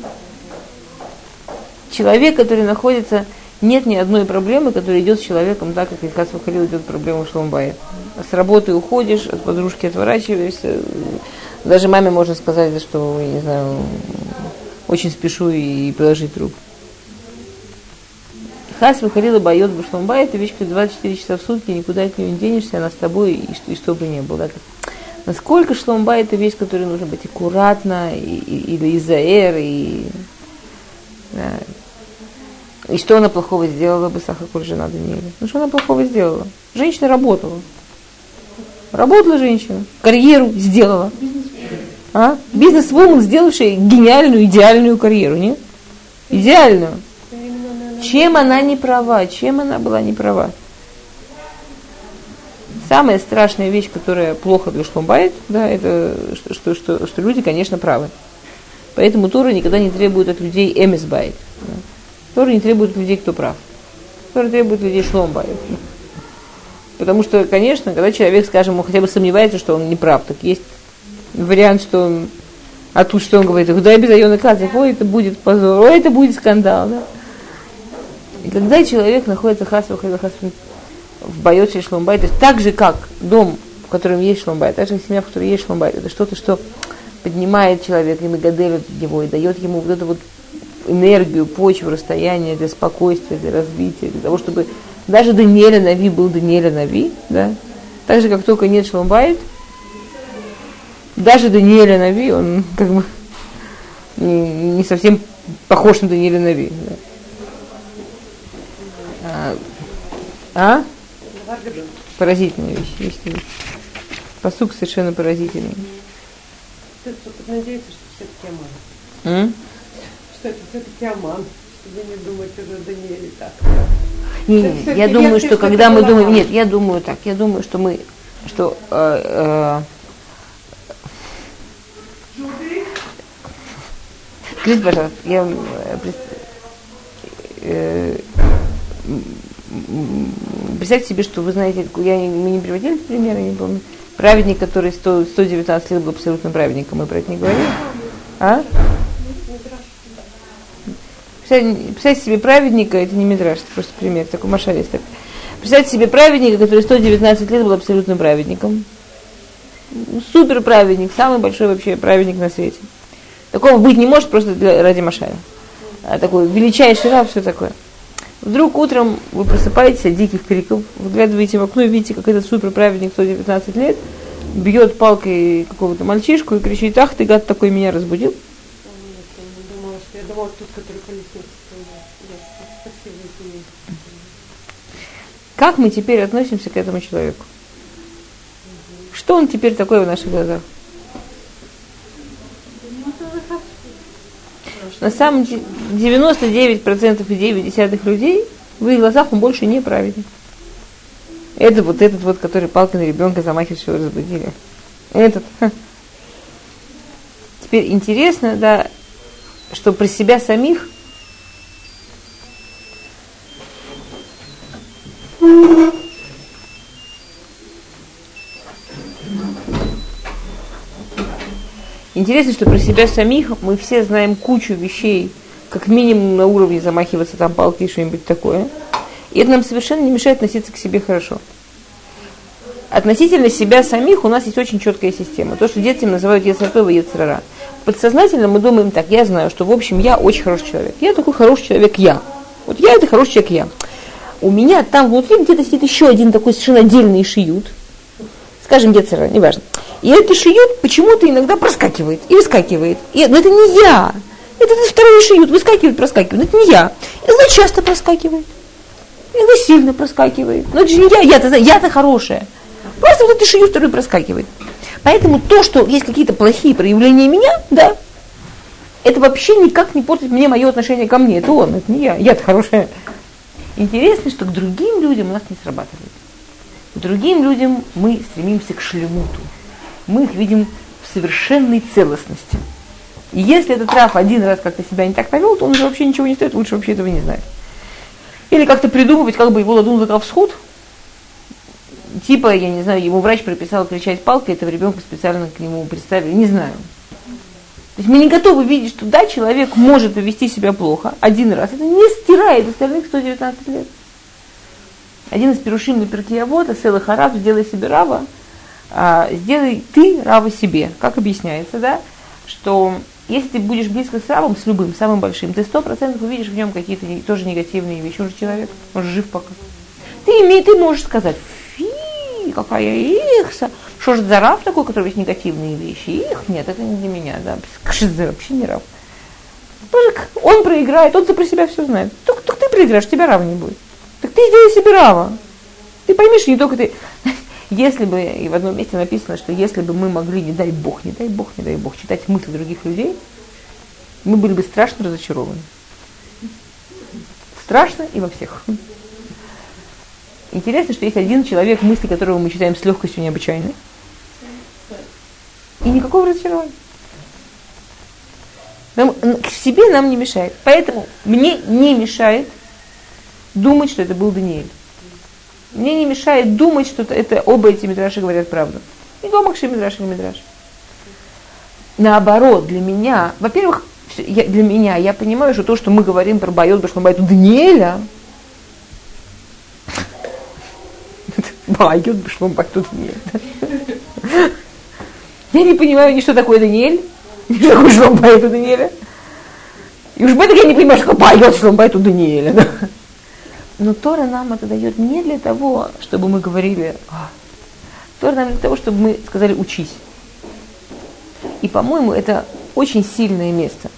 человек, который находится, нет ни одной проблемы, которая идет с человеком так, как Ильхас Вахалил идет проблема в Шломбае. С работы уходишь, от подружки отворачиваешься. Даже маме можно сказать, что, я не знаю, очень спешу и положить труп. Хас выходила боет в Шломбай, это вещь, 24 часа в сутки, никуда от нее не денешься, она с тобой, и, что, и что бы ни было. Да? Насколько шломба это вещь, которой нужно быть аккуратно, и, и, или изаэр, и да, и что она плохого сделала бы Сахакуль жена Даниэля? Ну что она плохого сделала? Женщина работала. Работала женщина. Карьеру сделала. А? Бизнес-вумен, сделавшая гениальную, идеальную карьеру, нет? Идеальную. Чем она не права? Чем она была не права? Самая страшная вещь, которая плохо для шломбайт, да, это что, что, что, что люди, конечно, правы. Поэтому Тора никогда не требует от людей эмисбайт. Да. Тора не требует людей, кто прав. Тора требует людей шломбайт. Потому что, конечно, когда человек, скажем, хотя бы сомневается, что он не прав, так есть вариант, что он, а тут что он говорит, куда я без Айона ой, это будет позор, ой, это будет скандал, да. И когда человек находится хасва, в бойоте шломбай, то есть так же, как дом, в котором есть шломбай, так же семья, в которой есть шломбай, это что-то, что поднимает человека и нагаделит его, и дает ему вот эту вот энергию, почву, расстояние для спокойствия, для развития, для того, чтобы даже Даниэль הנביא был Даниэль הנביא, да, так же, как только нет שלום בית, даже Даниэль הנביא, он как бы не совсем похож на Даниэль הנביא. Да. А? А? Поразительная вещь. вещь. פסוק совершенно поразительный. Надеюсь, что все-таки Аман. Что это все-таки Аман. Чтобы не думать уже Даниэле так. Не, не, я думаю, что когда мы думаем, нет, я думаю так, я думаю, что мы, что э, э, Скажите, пожалуйста, я э, представьте себе, что вы знаете, я, мы не приводили пример, я не помню, праведник, который 100, 119 лет был абсолютным праведником, мы про это не говорили? А? Представьте себе праведника, это не Мидраш, это просто пример, такой машалист. Представьте себе праведника, который 119 лет был абсолютным праведником. Супер праведник, самый большой вообще праведник на свете. Такого быть не может просто для, ради Машая. а, такой величайший раб, все такое. Вдруг утром вы просыпаетесь от диких криков, выглядываете в окно и видите, как этот суперправедник 119 лет бьет палкой какого-то мальчишку и кричит, ах ты гад такой меня разбудил. Как мы теперь относимся к этому человеку? Что он теперь такой в наших глазах? На самом деле 99% и 9 людей в их глазах он больше не праведник. Это вот этот вот, который палкой на ребенка замахивается, его разбудили. Этот. Теперь интересно, да, что про себя самих Интересно, что про себя самих мы все знаем кучу вещей, как минимум на уровне замахиваться там палкой и что-нибудь такое. И это нам совершенно не мешает относиться к себе хорошо. Относительно себя самих у нас есть очень четкая система. То, что детям называют Ецартова и Ецрара. Подсознательно мы думаем так, я знаю, что в общем я очень хороший человек. Я такой хороший человек, я. Вот я это хороший человек, я. У меня там внутри где-то сидит еще один такой совершенно отдельный шиют. Скажем, Ецрара, неважно. И этот шиют почему-то иногда проскакивает и выскакивает. И, но это не я. Это, это второй шиют, выскакивает, проскакивает. Но это не я. Это часто проскакивает. Иногда сильно проскакивает. Но это же не я, я-то, я-то хорошая. Просто вот этот шиют второй проскакивает. Поэтому то, что есть какие-то плохие проявления меня, да, это вообще никак не портит мне мое отношение ко мне. Это он, это не я. Я-то хорошая. Интересно, что к другим людям у нас не срабатывает. Другим людям мы стремимся к шлемуту мы их видим в совершенной целостности. И если этот Раф один раз как-то себя не так повел, то он уже вообще ничего не стоит, лучше вообще этого не знать. Или как-то придумывать, как бы его ладун закал всход. Типа, я не знаю, ему врач прописал кричать палкой, этого ребенка специально к нему представили, не знаю. То есть мы не готовы видеть, что да, человек может повести себя плохо один раз. Это не стирает остальных 119 лет. Один из перушим на перкиявода, Села Хараб, сделай себе рава, а, сделай ты рава себе. Как объясняется, да? Что если ты будешь близко с равом, с любым, самым большим, ты сто процентов увидишь в нем какие-то тоже негативные вещи. Он же человек, он же жив пока. Ты, имей, ты можешь сказать, фи, какая ихса. Что же за рав такой, который есть негативные вещи? Их нет, это не для меня, да. Что за вообще не рав. Он проиграет, он за про себя все знает. Только, только ты проиграешь, тебя рава не будет. Так ты сделай себе рава. Ты поймешь, не только ты. [LAUGHS] Если бы, и в одном месте написано, что если бы мы могли, не дай Бог, не дай Бог, не дай Бог, читать мысли других людей, мы были бы страшно разочарованы. Страшно и во всех. Интересно, что есть один человек, мысли которого мы читаем с легкостью необычайной. И никакого разочарования. Нам, к себе нам не мешает. Поэтому мне не мешает думать, что это был Даниэль. Мне не мешает думать, что это оба эти мидраши говорят правду. И гомакши мидраш или мидраш. Наоборот, для меня, во-первых, для меня, я понимаю, что то, что мы говорим про Байот Башлабайт у Даниэля, Байот Башлабайт у Даниэля. [LAUGHS] Я не понимаю ни что такое Даниэль, ни что такое Шломбайт у Даниэля. И уж этом я не понимаю, что такое Байот Шломбайт у Даниэля. [LAUGHS] Но Тора нам это дает не для того, чтобы мы говорили, а, Тора нам для того, чтобы мы сказали учись. И, по-моему, это очень сильное место.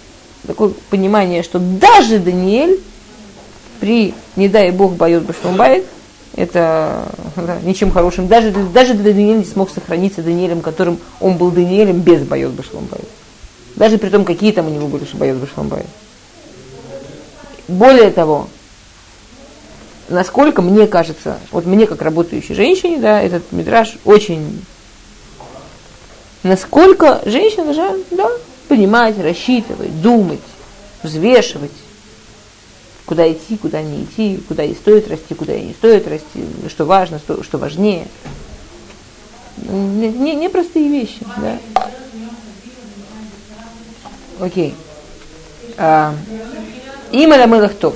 Такое понимание, что даже Даниэль при, не дай Бог, боет Башлумбайт, это да, ничем хорошим. Даже, даже Даниэль не смог сохраниться Даниэлем, которым он был Даниэлем без боет Башлумбайт. Даже при том, какие там у него были боет Башлумбайт. Более того, насколько мне кажется, вот мне как работающей женщине, да, этот мидраж очень... Насколько женщина должна, да, понимать, рассчитывать, думать, взвешивать, куда идти, куда не идти, куда ей стоит расти, куда ей не стоит расти, что важно, что, что важнее. Не, не простые вещи, да. Окей. А, Мелахтов.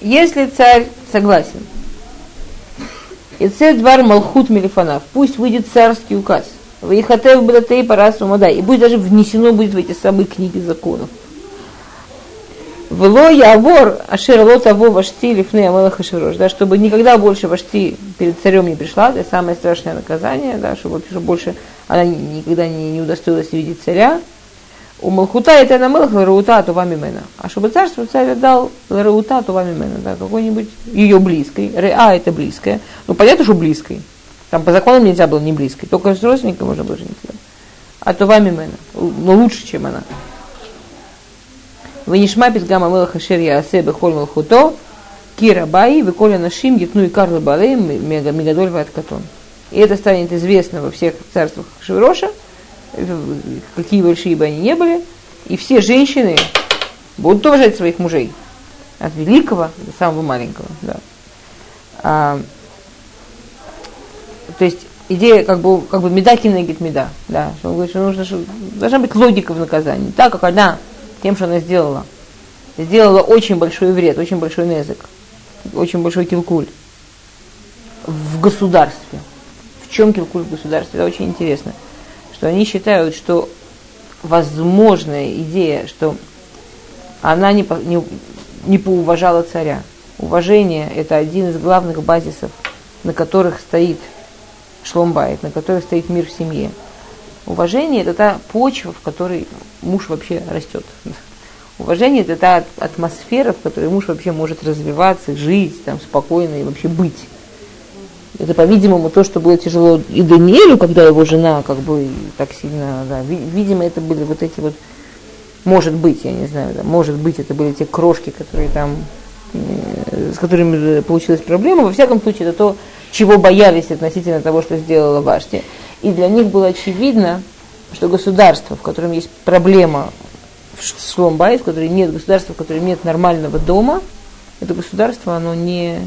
Если царь согласен, и двор Малхут Мелифанав, пусть выйдет царский указ, Ваихатев Братей Парас Умадай, и пусть даже внесено будет в эти самые книги законов. Вело явор ашер лот аво вашти лифны амелах аширош, да, чтобы никогда больше вашти перед царем не пришла, это самое страшное наказание, да, чтобы больше она никогда не, не удостоилась видеть царя. У Малхута это на Мелах Лараута то вами мена. А чтобы царство царь отдал Лараута то вами мена, да, какой-нибудь ее близкой. Реа это близкая. Ну, понятно, что близкой. Там по законам нельзя было не близкой. Только с родственником можно было жениться. А то вами мена. Но лучше, чем она. Венишма пизгама мелаха шер яасе бехоль малхуто, кира баи, веколя нашим, етну и карлы балей, мегадоль ваткатон. И это станет известно во всех царствах Шевроша, какие большие бы они не были, и все женщины будут уважать своих мужей. От великого до самого маленького. Да. А, то есть идея как бы, как бы меда кинегит меда. Да, что он говорит, что нужно, что должна быть логика в наказании. Так как она тем, что она сделала. Сделала очень большой вред, очень большой незык, очень большой килкуль в государстве. В чем килкуль в государстве? Это очень интересно. Что они считают, что возможная идея, что она не, не, не поуважала царя. Уважение – это один из главных базисов, на которых стоит шломбайт, на которых стоит мир в семье. Уважение – это та почва, в которой муж вообще растет. Уважение – это та атмосфера, в которой муж вообще может развиваться, жить там, спокойно и вообще быть. Это, по-видимому, то, что было тяжело и Даниэлю, когда его жена как бы так сильно, да, видимо, это были вот эти вот, может быть, я не знаю, да, может быть, это были те крошки, которые там, э, с которыми получилась проблема. Во всяком случае, это то, чего боялись относительно того, что сделала Вашти. И для них было очевидно, что государство, в котором есть проблема в Шломбай, в котором нет государства, в котором нет нормального дома, это государство, оно не,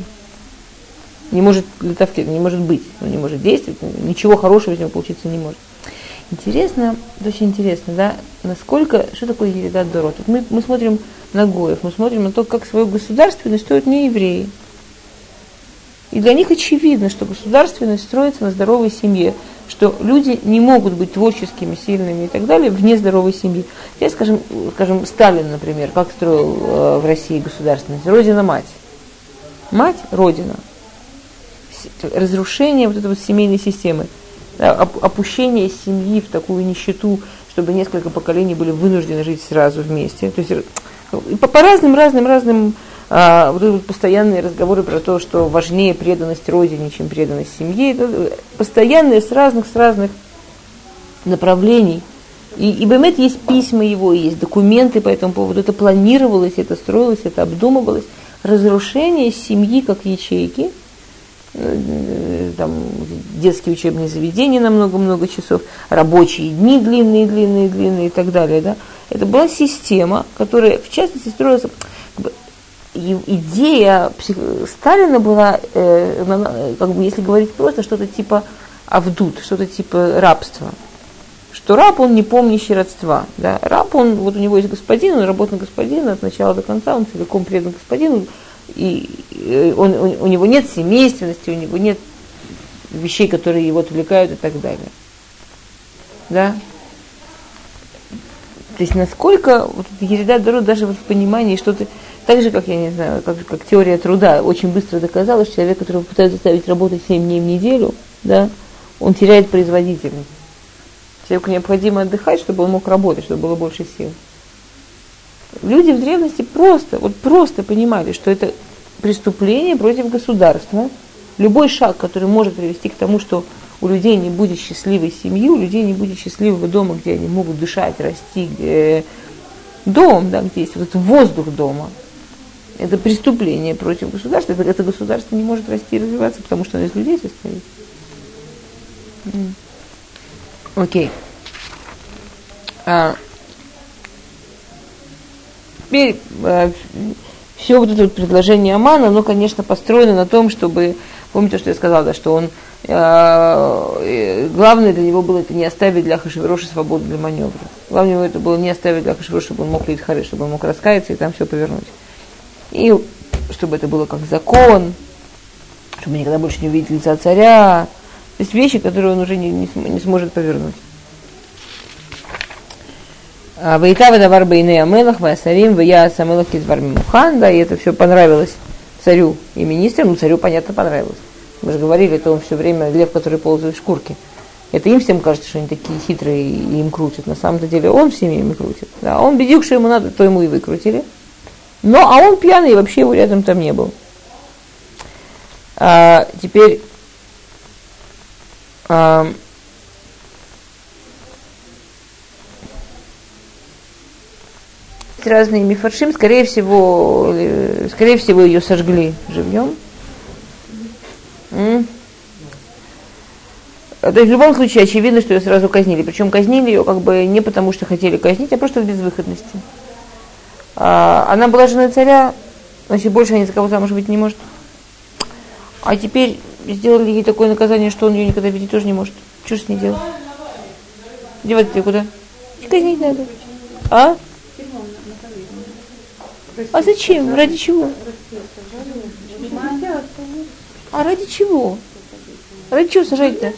не может летовки, не может быть, оно не может действовать, ничего хорошего из него получиться не может. Интересно, очень интересно, да, насколько, что такое Еридат Дорот? Мы, мы смотрим на Гоев, мы смотрим на то, как свою государственность строят не евреи. И для них очевидно, что государственность строится на здоровой семье, что люди не могут быть творческими, сильными и так далее вне здоровой семьи. Я, скажем, скажем Сталин, например, как строил э, в России государственность? Родина-мать. Мать – Родина. Разрушение вот этой вот семейной системы. Опущение семьи в такую нищету, чтобы несколько поколений были вынуждены жить сразу вместе. То есть э, по разным, разным, разным а, вот эти постоянные разговоры про то, что важнее преданность родине, чем преданность семье, это постоянные с разных, с разных направлений. И, и Бемет есть письма его, есть документы по этому поводу. Это планировалось, это строилось, это обдумывалось. Разрушение семьи как ячейки, э, там, детские учебные заведения на много-много часов, рабочие дни длинные, длинные, длинные и так далее. Да? Это была система, которая, в частности, строилась идея Сталина была, э, как бы, если говорить просто, что-то типа авдут, что-то типа рабства. Что раб, он не помнящий родства. Да? Раб, он, вот у него есть господин, он работает на господина от начала до конца, он целиком предан господину, и э, он, у, у него нет семейственности, у него нет вещей, которые его отвлекают и так далее. Да? То есть насколько вот Ереда Дород даже вот в понимании, что ты, так же, как, я не знаю, как, как теория труда очень быстро доказала, что человек, который пытается заставить работать 7 дней в неделю, да, он теряет производительность. Человеку необходимо отдыхать, чтобы он мог работать, чтобы было больше сил. Люди в древности просто, вот просто понимали, что это преступление против государства. Любой шаг, который может привести к тому, что у людей не будет счастливой семьи, у людей не будет счастливого дома, где они могут дышать, расти, где дом, да, где есть вот этот воздух дома, это преступление против государства. Это государство не может расти и развиваться, потому что оно из людей состоит. Окей. Okay. А, теперь а, все вот это вот предложение Амана, оно, конечно, построено на том, чтобы, помните, что я сказала, да, что он, а, главное для него было это не оставить для Хашевироша свободу для маневра. Главное это было не оставить для Хашевироша, чтобы он мог лить хары, чтобы он мог раскаяться и там все повернуть. И чтобы это было как закон, чтобы никогда больше не увидеть лица царя. То есть вещи, которые он уже не, не, не сможет повернуть. А, Ваикава давар бейны амелах, ваасарим, вая самелах из Мухан, да, и это все понравилось царю и министрам, ну царю, понятно, понравилось. Мы же говорили, это он все время лев, который ползает в шкурке. Это им всем кажется, что они такие хитрые и им крутят. На самом деле он всеми ими крутит. Да, он бедюк, что ему надо, то ему и выкрутили. Но, а он пьяный, и вообще его рядом там не был. А, теперь а, разные мифаршим, скорее всего, э, скорее всего ее сожгли живьем. То есть в любом случае очевидно, что ее сразу казнили. Причем казнили ее как бы не потому, что хотели казнить, а просто в безвыходности. А, она была женой царя, значит, больше они за кого замуж быть не может. А теперь сделали ей такое наказание, что он ее никогда видеть тоже не может. Что с ней делать? Девать ты куда? Казнить надо. А? А зачем? Ради чего? А ради чего? Ради чего сажать-то?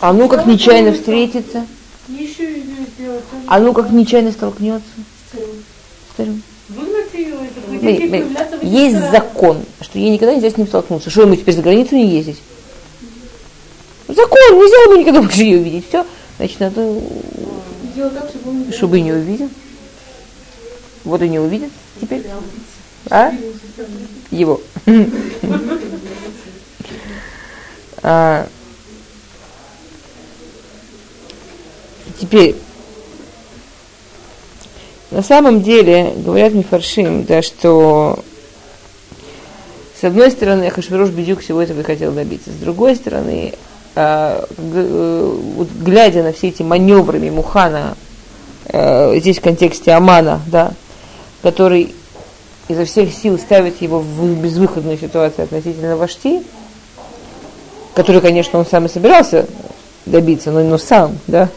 А ну как нечаянно встретиться? А ну как нечаянно столкнется? Есть закон, что ей никогда нельзя с ним столкнуться. Что ему теперь за границу не ездить? Закон, нельзя ему никогда больше ее увидеть. Все, значит, надо, чтобы не увидел. Вот и не увидит теперь. А? Его. [LAUGHS] а, теперь, на самом деле, говорят Мифаршим, да, что с одной стороны, Ахашвирош Бедюк всего этого и хотел добиться. С другой стороны, а, э, глядя на все эти маневры Мухана, э, здесь в контексте Амана, да, который изо всех сил ставит его в безвыходную ситуацию относительно Вашти, который, конечно, он сам и собирался добиться, но, но сам, да,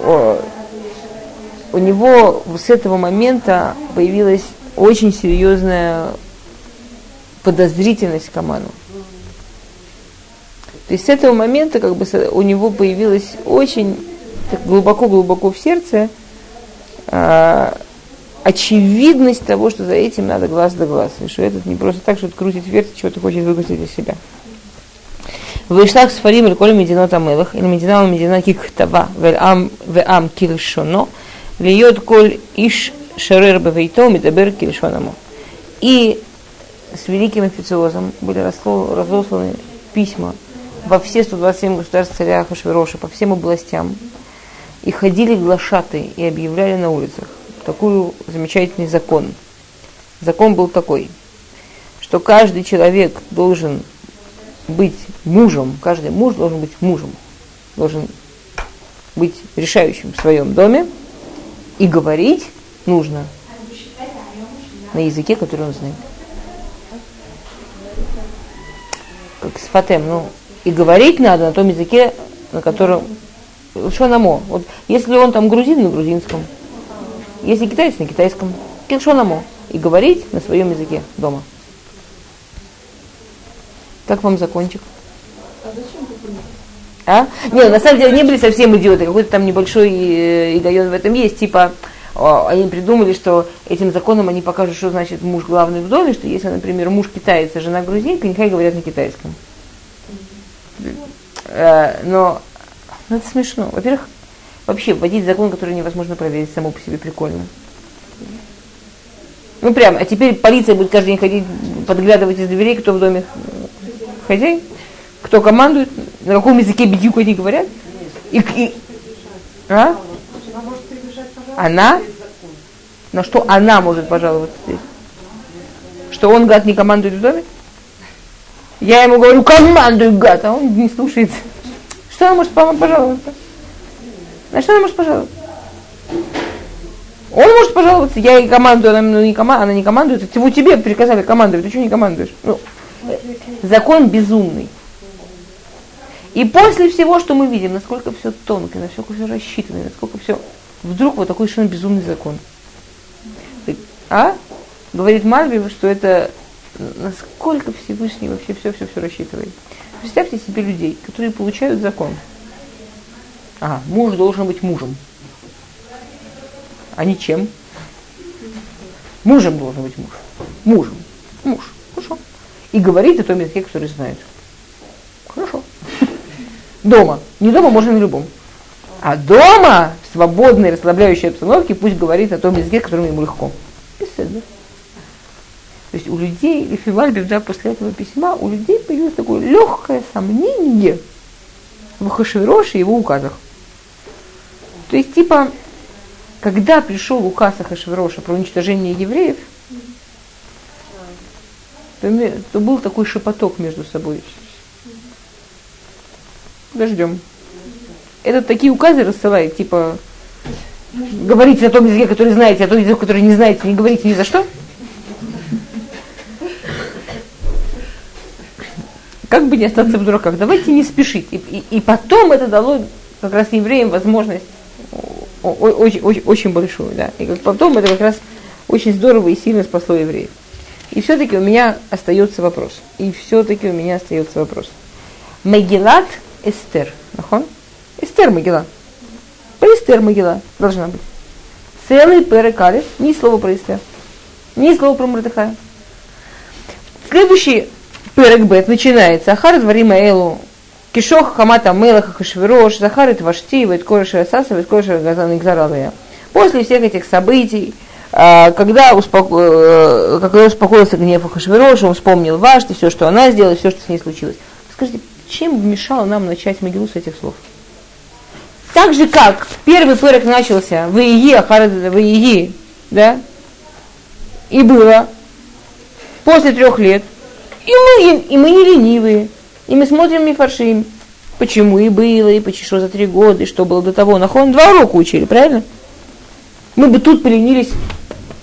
у него с этого момента появилась очень серьезная подозрительность к Аману. То есть с этого момента как бы у него появилась очень глубоко-глубоко в сердце а, очевидность того, что за этим надо глаз да глаз. И что этот не просто так, что крутит вертит, чего-то хочет выкрутить для себя. Вышла с Фарим или Коля Медина Тамелах, или Медина Медина Киктава, Веам Веам Килшоно, Вейот Коль Иш Шерер Бевейто, Медабер Килшонамо. И с великим официозом были разосланы письма во все 127 государств царя Хашвироша, по всем областям. И ходили глашаты и объявляли на улицах такой замечательный закон. Закон был такой, что каждый человек должен быть мужем, каждый муж должен быть мужем, должен быть решающим в своем доме, и говорить нужно на языке, который он знает. Как с фатем, ну, и говорить надо на том языке, на котором что намо. Вот если он там грузин, на грузинском. Если китаец, на китайском. Киршонамо. И говорить на своем языке дома. Как вам закончик? А? Не, на самом деле не были совсем идиоты, какой-то там небольшой э, игайон в этом есть, типа они придумали, что этим законом они покажут, что значит муж главный в доме, что если, например, муж китаец, а жена грузинка, нехай говорят на китайском. Э, но ну, это смешно. Во-первых, вообще вводить закон, который невозможно проверить, само по себе прикольно. Ну прям, а теперь полиция будет каждый день ходить, подглядывать из дверей, кто в доме хозяин, кто командует, на каком языке бедюк они говорят. И, и, а? Она? На что она может пожаловаться здесь? Что он, гад, не командует в доме? Я ему говорю, командуй, гад, а он не слушается. Что она может пожаловаться? На что она может пожаловаться? Он может пожаловаться, я и командую, она, ну, не кома, она не командует, всего тебе приказали командовать, ты что не командуешь? Ну, закон безумный. И после всего, что мы видим, насколько все тонко, насколько все рассчитано, насколько все... Вдруг вот такой совершенно безумный закон. А? Говорит Мальби, что это насколько Всевышний вообще все-все-все рассчитывает. Представьте себе людей, которые получают закон. Ага, муж должен быть мужем. А не чем? Мужем должен быть муж. Мужем. Муж. Хорошо. И говорить о том языке, который знает. Хорошо. Дома. Не дома, можно на любом. А дома, в свободной, расслабляющей обстановке, пусть говорит о том языке, которым ему легко. Беседа. То есть у людей, и Фивальбев, да, после этого письма, у людей появилось такое легкое сомнение в Хашвироше и его указах. То есть, типа, когда пришел указ Ахашвироша про уничтожение евреев, то, то был такой шепоток между собой. Подождем. Этот такие указы рассылает, типа, говорите о том языке, который знаете, о том языке, который не знаете, не говорите ни за что. Как бы не остаться в дураках, давайте не спешить. И, и, и потом это дало как раз евреям возможность очень, очень, большую, да. И как потом это как раз очень здорово и сильно спасло евреев. И все-таки у меня остается вопрос. И все-таки у меня остается вопрос. Мегилат Эстер. Нахон? Эстер Мегила. По Эстер Мегила должна быть. Целый перекалит, ни слова про Эстер. Ни слова про Мордыхая. Следующий перек Бет начинается. Ахар дворима Элу Кишох Хамата Мелаха Хашвирош, Захарит Вашти, Вайткориша Саса, Вайткориша Газан Игзаралая. После всех этих событий, а, когда, успоко... Э, когда успокоился гнев Ахашвироша, он вспомнил Вашти, все, что она сделала, все, что с ней случилось. Скажите, чем мешало нам начать Могилу с этих слов? Так же, как первый пырок начался в Ии, Ахарит в Ии, да, и было после трех лет, и мы, и мы не ленивые, и мы смотрим Мифаршим, почему и было, и почему за три года, и что было до того. Нахон два урока учили, правильно? Мы бы тут поленились.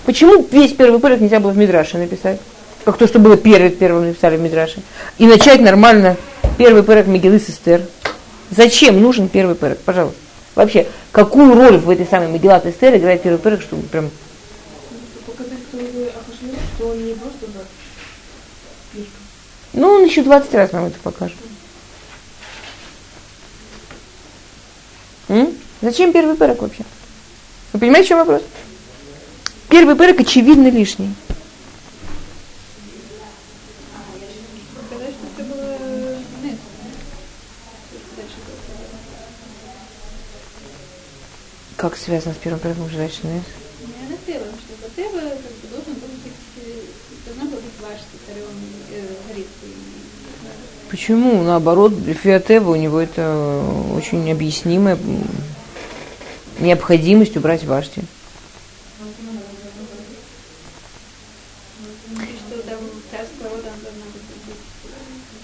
Почему весь первый порядок нельзя было в Мидраше написать? Как то, что было перед первым написали в Мидраше. И начать нормально первый порядок Мегилы Сестер. Зачем нужен первый порядок? Пожалуйста. Вообще, какую роль в этой самой Мегилат Эстер играет первый порядок, чтобы прям... Показать, что он не просто ну, он еще 20 раз нам это покажет. М? Зачем первый пырок вообще? Вы понимаете, в чем вопрос? Первый пырок очевидно лишний. Как связано с первым пыроком женщины? Не на первом, что бы должен царем Почему? Наоборот, Фиатева у него это очень объяснимая необходимость убрать Вашти.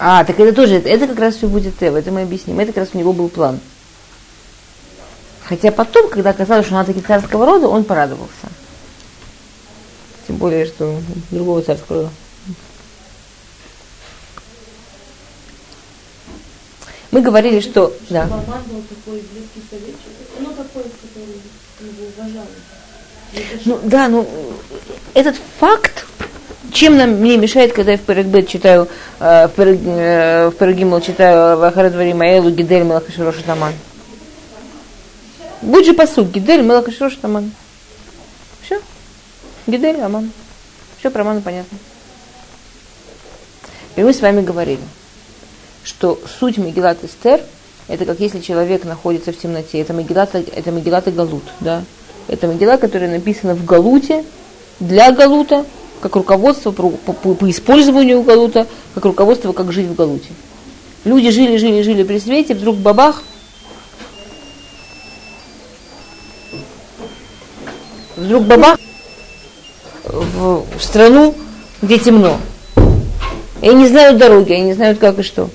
А, так это тоже, это как раз все будет Тева, это мы объясним. Это как раз у него был план. Хотя потом, когда оказалось, что она таки царского рода, он порадовался. Тем более, что другого царского рода. Мы говорили, что... Да. был такой близкий советчик, ну такой, который его уважали. Ну да, ну этот факт, чем нам мне мешает, когда я в Перекбет читаю, э, в, Перег, э, в Перегимл читаю Вахарадвари Маэлу, Гидель, Мелахаширош Таман. Будь же посуд, Гидель, Мелахаширош Таман. Все. Гидель, Аман. Все про Амана понятно. И мы с вами говорили, что суть Мегилат Эстер – это как если человек находится в темноте. Это Мегилат, это Мегилат и Галут. Да? Это Мегила, которая написана в Галуте, для Галута, как руководство по, по, по использованию Галута, как руководство, как жить в Галуте. Люди жили, жили, жили при свете, вдруг бабах, вдруг бабах в, в страну, где темно. И они не знают дороги, они не знают как и что.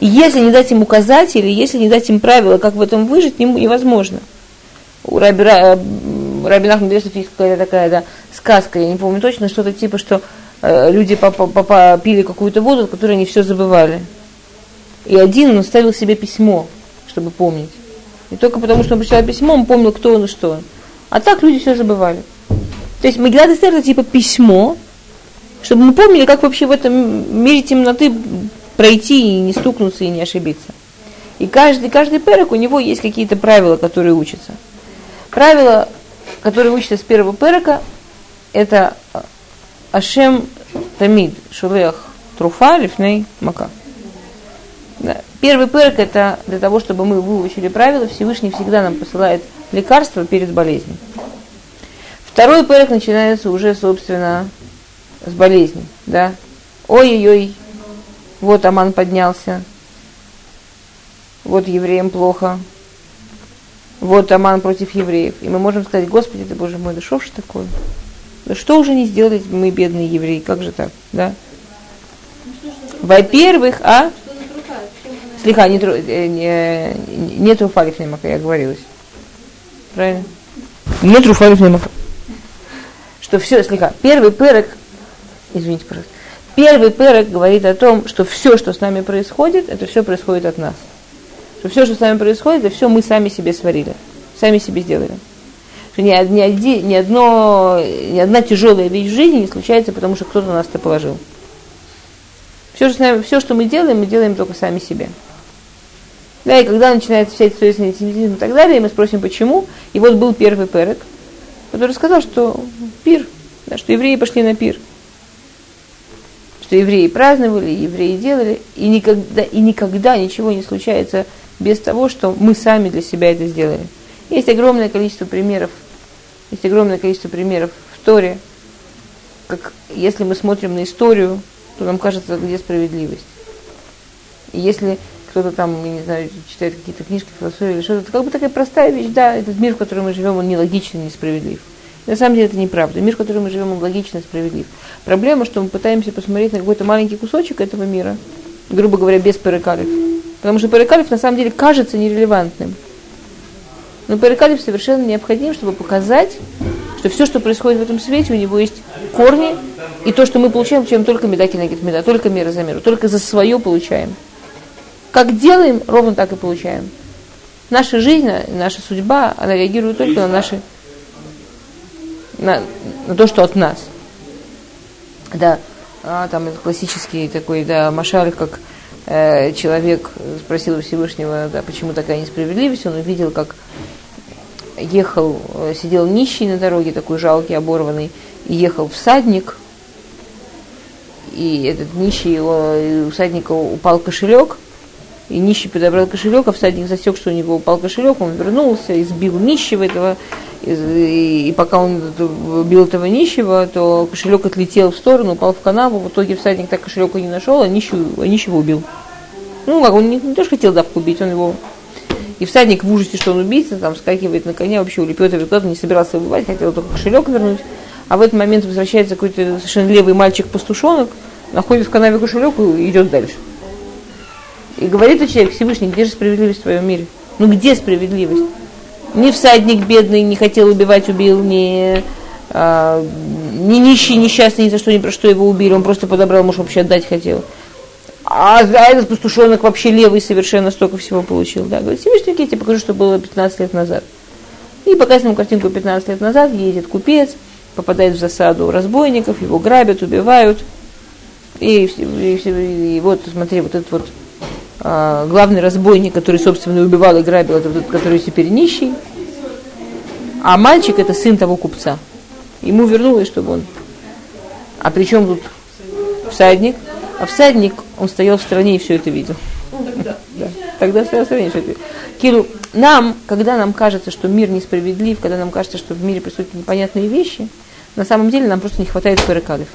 И если не дать им указатели, если не дать им правила, как в этом выжить, невозможно. У Раби, Раби Нахман есть какая-то такая да, сказка, я не помню точно, что-то типа, что э, люди пили какую-то воду, которой они все забывали. И один он оставил себе письмо, чтобы помнить. И только потому, что он прочитал письмо, он помнил, кто он и что он. А так люди все забывали. То есть Магилат это типа письмо, чтобы мы помнили, как вообще в этом мире темноты пройти и не стукнуться и не ошибиться. И каждый, каждый перек, у него есть какие-то правила, которые учатся. Правила, которые учатся с первого перека, это Ашем Тамид Шулех Труфа Лифней Мака. Да. Первый перк это для того, чтобы мы выучили правила, Всевышний всегда нам посылает лекарство перед болезнью. Второй перк начинается уже, собственно, с болезни. Да? Ой-ой-ой, вот Аман поднялся, вот евреям плохо, вот Аман против евреев. И мы можем сказать, Господи, ты Боже мой, да что ж такое? Да что уже не сделали мы, бедные евреи, как же так, да? Во-первых, а? Слегка, не, э, не, не труфалив немака, я говорилась. Правильно? Не труфалив немака. Что все, слегка. Первый перек, извините, пожалуйста. Первый перек говорит о том, что все, что с нами происходит, это все происходит от нас. Что все, что с нами происходит, это все мы сами себе сварили. Сами себе сделали. Что ни, ни, ни, одно, ни одна тяжелая вещь в жизни не случается, потому что кто-то нас это положил. Все, что, нами, все, что мы делаем, мы делаем только сами себе. Да, и когда начинается вся история с антисемитизмом и так далее, мы спросим, почему. И вот был первый перек, который сказал, что пир, да, что евреи пошли на пир. Что евреи праздновали, евреи делали, и никогда, и никогда ничего не случается без того, что мы сами для себя это сделали. Есть огромное количество примеров, есть огромное количество примеров в Торе, как если мы смотрим на историю, то нам кажется, где справедливость. И если кто-то там, я не знаю, читает какие-то книжки, философии или что-то, это как бы такая простая вещь, да, этот мир, в котором мы живем, он нелогичен, несправедлив. На самом деле это неправда. Мир, в котором мы живем, он логичен и справедлив. Проблема, что мы пытаемся посмотреть на какой-то маленький кусочек этого мира, грубо говоря, без перекалив. Потому что перекалив на самом деле кажется нерелевантным. Но перекалив совершенно необходим, чтобы показать, что все, что происходит в этом свете, у него есть корни, и то, что мы получаем, получаем только меда кинагит меда, только мера за меру, только за свое получаем. Как делаем, ровно так и получаем. Наша жизнь, наша судьба, она реагирует только на наши, на, на то, что от нас. Да, а, там классический такой, да, машаль, как э, человек спросил у Всевышнего, да, почему такая несправедливость, он увидел, как ехал, э, сидел нищий на дороге, такой жалкий, оборванный, и ехал всадник, и этот нищий, у всадника упал кошелек, и нищий подобрал кошелек, а всадник засек, что у него упал кошелек, он вернулся, избил нищего этого, и, и пока он бил этого нищего, то кошелек отлетел в сторону, упал в канаву, в итоге всадник так кошелек не нашел, а нищего, а нищего убил. Ну, как он не, не тоже хотел давку убить, он его и всадник в ужасе, что он убийца, там скакивает на коня, вообще улепетывает куда-то, не собирался убивать, хотел только кошелек вернуть. А в этот момент возвращается какой-то совершенно левый мальчик-пастушонок, находит в канаве кошелек и идет дальше. И говорит у человека, Всевышний, где же справедливость в твоем мире? Ну где справедливость? Ни всадник бедный не хотел убивать, убил, ни, а, ни нищий, несчастный, ни за что, ни про что его убили, он просто подобрал, может, вообще отдать хотел. А, а этот пастушонок вообще левый совершенно столько всего получил. Да. Говорит, Всевышний, я тебе покажу, что было 15 лет назад. И показывает ему картинку 15 лет назад, едет купец, попадает в засаду разбойников, его грабят, убивают. И, и, и, и вот, смотри, вот этот вот а, главный разбойник, который, собственно, убивал и грабил, это этот, который теперь нищий. А мальчик это сын того купца. Ему вернулось, чтобы он... А при чем тут всадник? А всадник, он стоял в стороне и все это видел. Тогда. Да. Тогда стоял в стороне и все это видел. Киру, нам, когда нам кажется, что мир несправедлив, когда нам кажется, что в мире происходят непонятные вещи, на самом деле нам просто не хватает перекалев.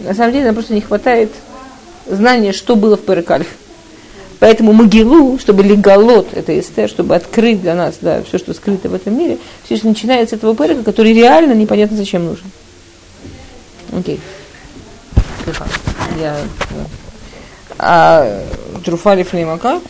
На самом деле нам просто не хватает знания, что было в перекалев. Поэтому Могилу, чтобы леголот, это эстер, чтобы открыть для нас да, все, что скрыто в этом мире, все это начинается с этого перека, который реально непонятно зачем нужен. Окей. Okay. Я... А, Труфали Флеймака.